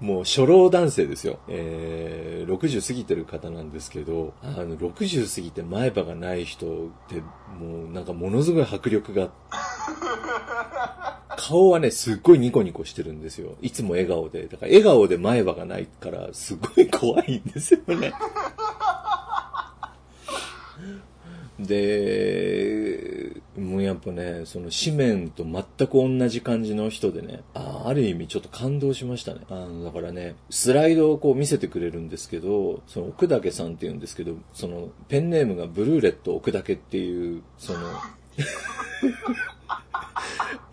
もう初老男性ですよ。えー、60過ぎてる方なんですけど、あの、60過ぎて前歯がない人って、もうなんかものすごい迫力が、顔はね、すっごいニコニコしてるんですよ。いつも笑顔で。だから笑顔で前歯がないから、すっごい怖いんですよね。で、もうやっぱね、その紙面と全く同じ感じの人でね、あある意味ちょっと感動しましたね。あの、だからね、スライドをこう見せてくれるんですけど、その奥岳さんって言うんですけど、そのペンネームがブルーレット奥岳っていう、その、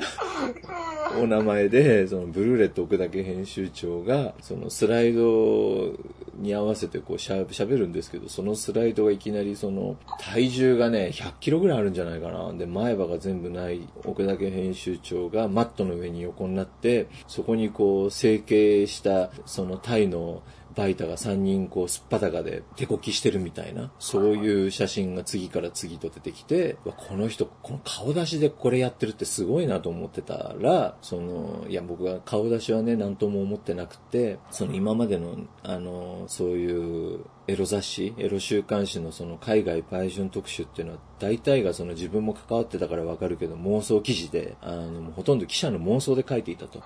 お名前で、そのブルーレット奥岳編集長が、そのスライドに合わせてこうしゃ喋るんですけど、そのスライドがいきなりその体重がね、100キロぐらいあるんじゃないかな。で、前歯が全部ない奥岳編集長がマットの上に横になって、そこにこう成形したそのタイのバイタが3人こうすっぱたかで手こきしてるみたいな、そういう写真が次から次と出てきて、わこの人、この顔出しでこれやってるってすごいなと思ってたら、その、いや僕は顔出しはね、なんとも思ってなくて、その今までの、あの、そういうエロ雑誌、エロ週刊誌のその海外売春特集っていうのは、大体がその自分も関わってたからわかるけど妄想記事で、あの、ほとんど記者の妄想で書いていたと。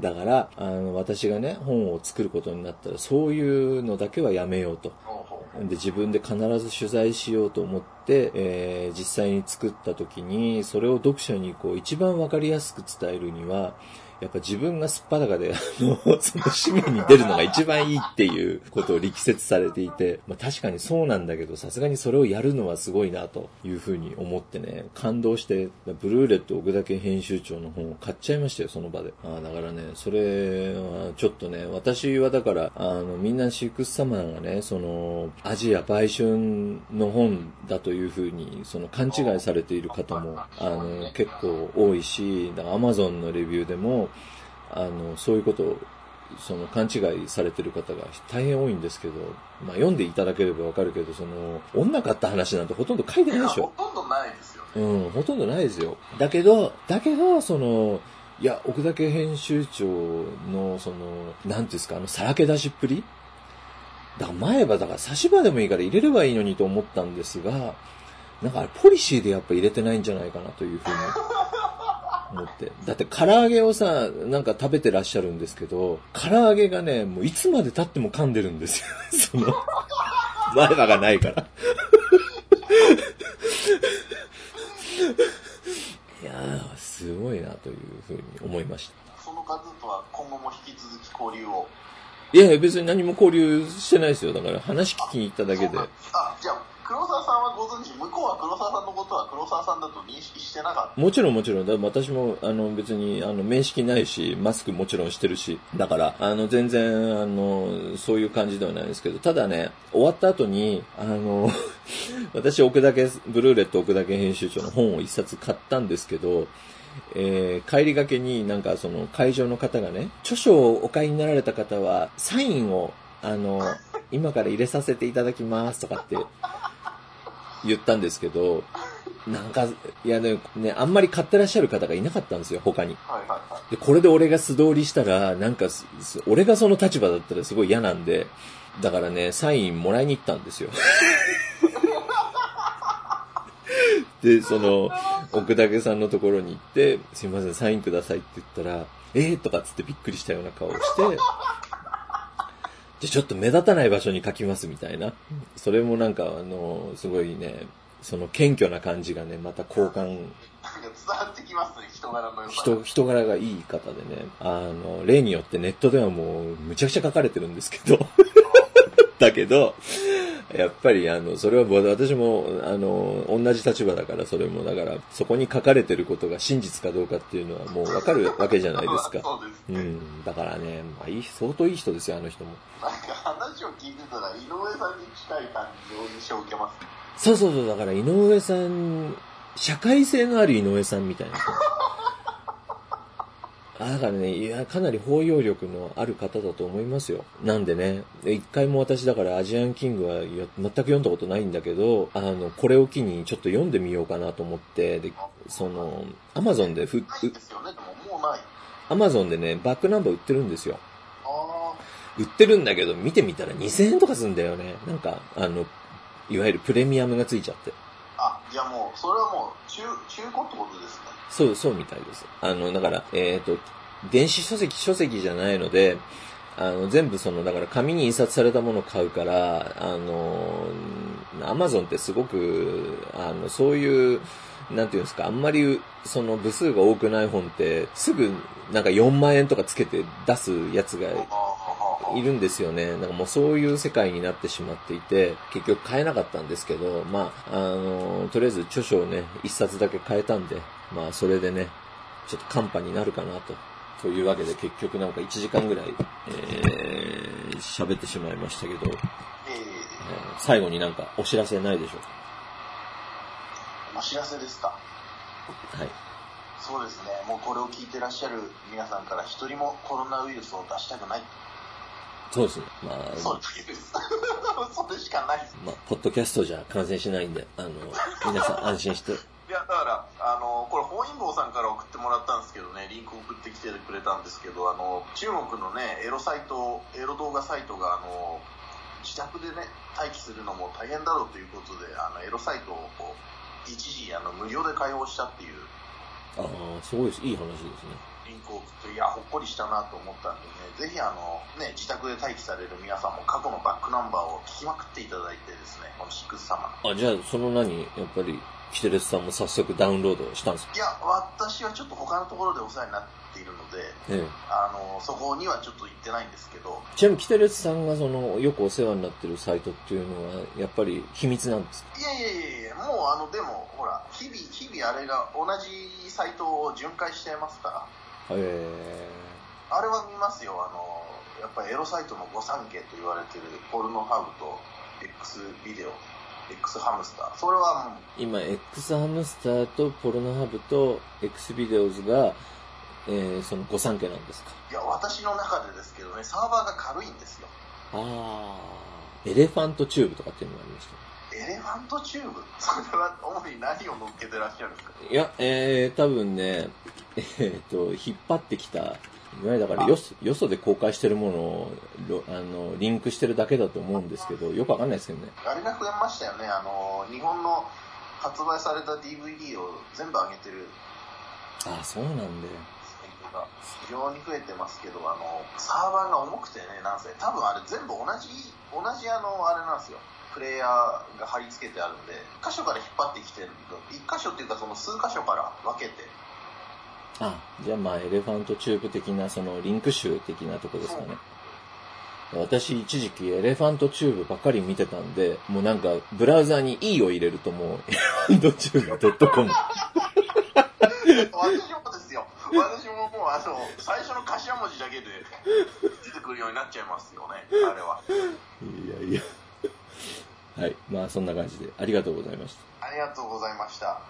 だから、あの、私がね、本を作ることになったら、そういうのだけはやめようと。で、自分で必ず取材しようと思って、えー実際に作った時に、それを読者にこう、一番わかりやすく伝えるには、やっぱ自分がすっぱだかで、あの、その紙面に出るのが一番いいっていうことを力説されていて、まあ確かにそうなんだけど、さすがにそれをやるのはすごいなというふうに思ってね、感動して、ブルーレット奥田家編集長の本を買っちゃいましたよ、その場で。ああ、だからね、それはちょっとね、私はだから、あの、みんなシックスサマーがね、その、アジア売春の本だというふうに、その勘違いされている方も、あの、結構多いし、アマゾンのレビューでも、あの、そういうことを、その勘違いされてる方が大変多いんですけど、まあ読んでいただければわかるけど、その、女買った話なんてほとんど書いてないでしょほ。とんどないですよね。うん、ほとんどないですよ。だけど、だけど、その、いや、奥田家編集長の、その、なんていうんですか、あの、さらけ出しっぷり？だから前は、だから差し歯でもいいから入れればいいのにと思ったんですが、なんかあれポリシーでやっぱ入れてないんじゃないかなというふうに思って。だって唐揚げをさ、なんか食べてらっしゃるんですけど、唐揚げがね、もういつまで経っても噛んでるんですよ。その、前歯がないから。いやー、すごいなというふうに思いました。その方とは今後も引き続き交流を。いやいや、別に何も交流してないですよ。だから話聞きに行っただけであ、じゃあ、黒沢さんはご存知、向こうは黒沢さんのことは黒沢さんだと認識してなかった？もちろんもちろん、だ。私も、あの、別に、あの、面識ないし、マスクもちろんしてるし、だから、あの、全然、あの、そういう感じではないですけど、ただね、終わった後に、あの、私、奥田、ブルーレット奥田家編集長の本を一冊買ったんですけど、えー帰りがけになんかその会場の方がね、著書をお買いになられた方は、サインを、あの、今から入れさせていただきますとかって言ったんですけど、なんか、いやね、ね、あんまり買ってらっしゃる方がいなかったんですよ、他に。た。はいはいはい。で、これで俺が素通りしたら、なんか俺がその立場だったらすごい嫌なんで、だからね、サインもらいに行ったんですよ。で、その、奥武さんのところに行って、すいません、サインくださいって言ったら、えーとかつってびっくりしたような顔をして、ちょっと目立たない場所に書きますみたいな。それもなんか、あの、すごいね、その謙虚な感じがね、また好感伝わってきますね、人柄の。人、人柄がいい方でね、あの、例によってネットではもう、むちゃくちゃ書かれてるんですけど、だけど、やっぱり、あの、それは私も、あの、同じ立場だから、それも、だから、そこに書かれてることが真実かどうかっていうのはもうわかるわけじゃないですか。そうですね。うん。だからね、まあ、いい、相当いい人ですよ、あの人も。なんか話を聞いてたら、井上さんに近い感じの印象を受けますね。そうそうそう、だから井上さん、社会性のある井上さんみたいな。あだからね、いや、かなり包容力のある方だと思いますよ。なんでね、一回も私だからアジアンキングは全く読んだことないんだけど、あの、これを機にちょっと読んでみようかなと思って、で、その、アマゾンでふ、ないですよね、もうない。アマゾンでね、バックナンバー売ってるんですよ。あ売ってるんだけど、見てみたら2000円とかすんだよね。なんか、あの、いわゆるプレミアムがついちゃって。あ。あ、じゃあもう、それはもう、中、中古ってことですね。そう、そうみたいです。あの、だから、えっ、と、電子書籍、書籍じゃないので、あの、全部その、だから紙に印刷されたものを買うから、あの、アマゾンってすごく、あの、そういう、なんていうんですか、あんまり、その部数が多くない本って、すぐ、なんか4万円とかつけて出すやつが、いるんですよね。なんかもうそういう世界になってしまっていて、結局買えなかったんですけど、まあ、あの、とりあえず著書をね、一冊だけ買えたんで、まあそれでね、ちょっとカンパになるかなと。というわけで結局なんか1時間ぐらい、えー、喋ってしまいましたけど、えーえ最後になんかお知らせないでしょうえお知らせですか？かはい。そうですね。もうこれを聞いてらっしゃる皆さんから一人もコロナウイルスを出したくない。そうですね。まあ、そうです。それしかないです。まあ、ポッドキャストじゃ感染しないんで、あの、皆さん安心して。いや、だから、あの、これ、本因坊さんから送ってもらったんですけどね、リンク送ってきてくれたんですけど、あの、中国のね、エロサイト、エロ動画サイトが、あの、自宅でね、待機するのも大変だろうということで、あの、エロサイトをこう、一時、あの、無料で開放したっていうああ、すごいです。いい話ですね。リンクを送って、いや、ほっこりしたなと思ったんでね、ぜひあの、ね、自宅で待機される皆さんも過去のバックナンバーを聞きまくっていただいてですね、このシックス様。あ、じゃあ、その何、やっぱり、キテレスさんも早速ダウンロードしたんですか？いや、私はちょっと他のところでお世話になっっているので、ええ。あの、そこにはちょっと行ってないんですけど、ちなみに、キテレツさんがその、よくお世話になってるサイトっていうのは、やっぱり秘密なんですか？いやいやいやいや、もうあの、でも、ほら、日々、日々あれが同じサイトを巡回してますから、え。あれは見ますよ、あの、やっぱりエロサイトの御三家と言われてるポルノハブと X ビデオ、X ハムスター。それはもう、え今、X ハムスターとポルノハブと X ビデオズが、えー、その御三家なんですか？いや、私の中でですけどね、サーバーが軽いんですよ。ああ。 Elephant Tube とかっていうのがありました。 Elephant Tube？それは主に何を乗っけてらっしゃるんですか？いや、えー、多分ね、えっ、と、引っ張ってきた、いわゆるだからよそ、よそで公開してるものを、ろあの、リンクしてるだけだと思うんですけど、よくわかんないですけどね。あれが増えましたよね、あの、日本の発売された DVD を全部上げてる。ああ、そうなんだよ。非常に増えてますけど、あの、サーバーが重くてね、なんせ、多分あれ全部同じ、同じあの、あれなんですよ。プレイヤーが貼り付けてあるんで、一箇所から引っ張ってきてる一箇所っていうかその数箇所から分けて、あ、じゃあまあ、 Elephant Tube 的な、その、リンク集的なとこですかね。私、一時期 Elephant Tube ばっかり見てたんで、もうなんか、ブラウザに E を入れるともう、 Elephant Tube .com。私もですよ。私ももうあの、最初の頭文字だけで出てくるようになっちゃいますよね、あれは。いやいや。はい。まあ、そんな感じで、ありがとうございました。ありがとうございました。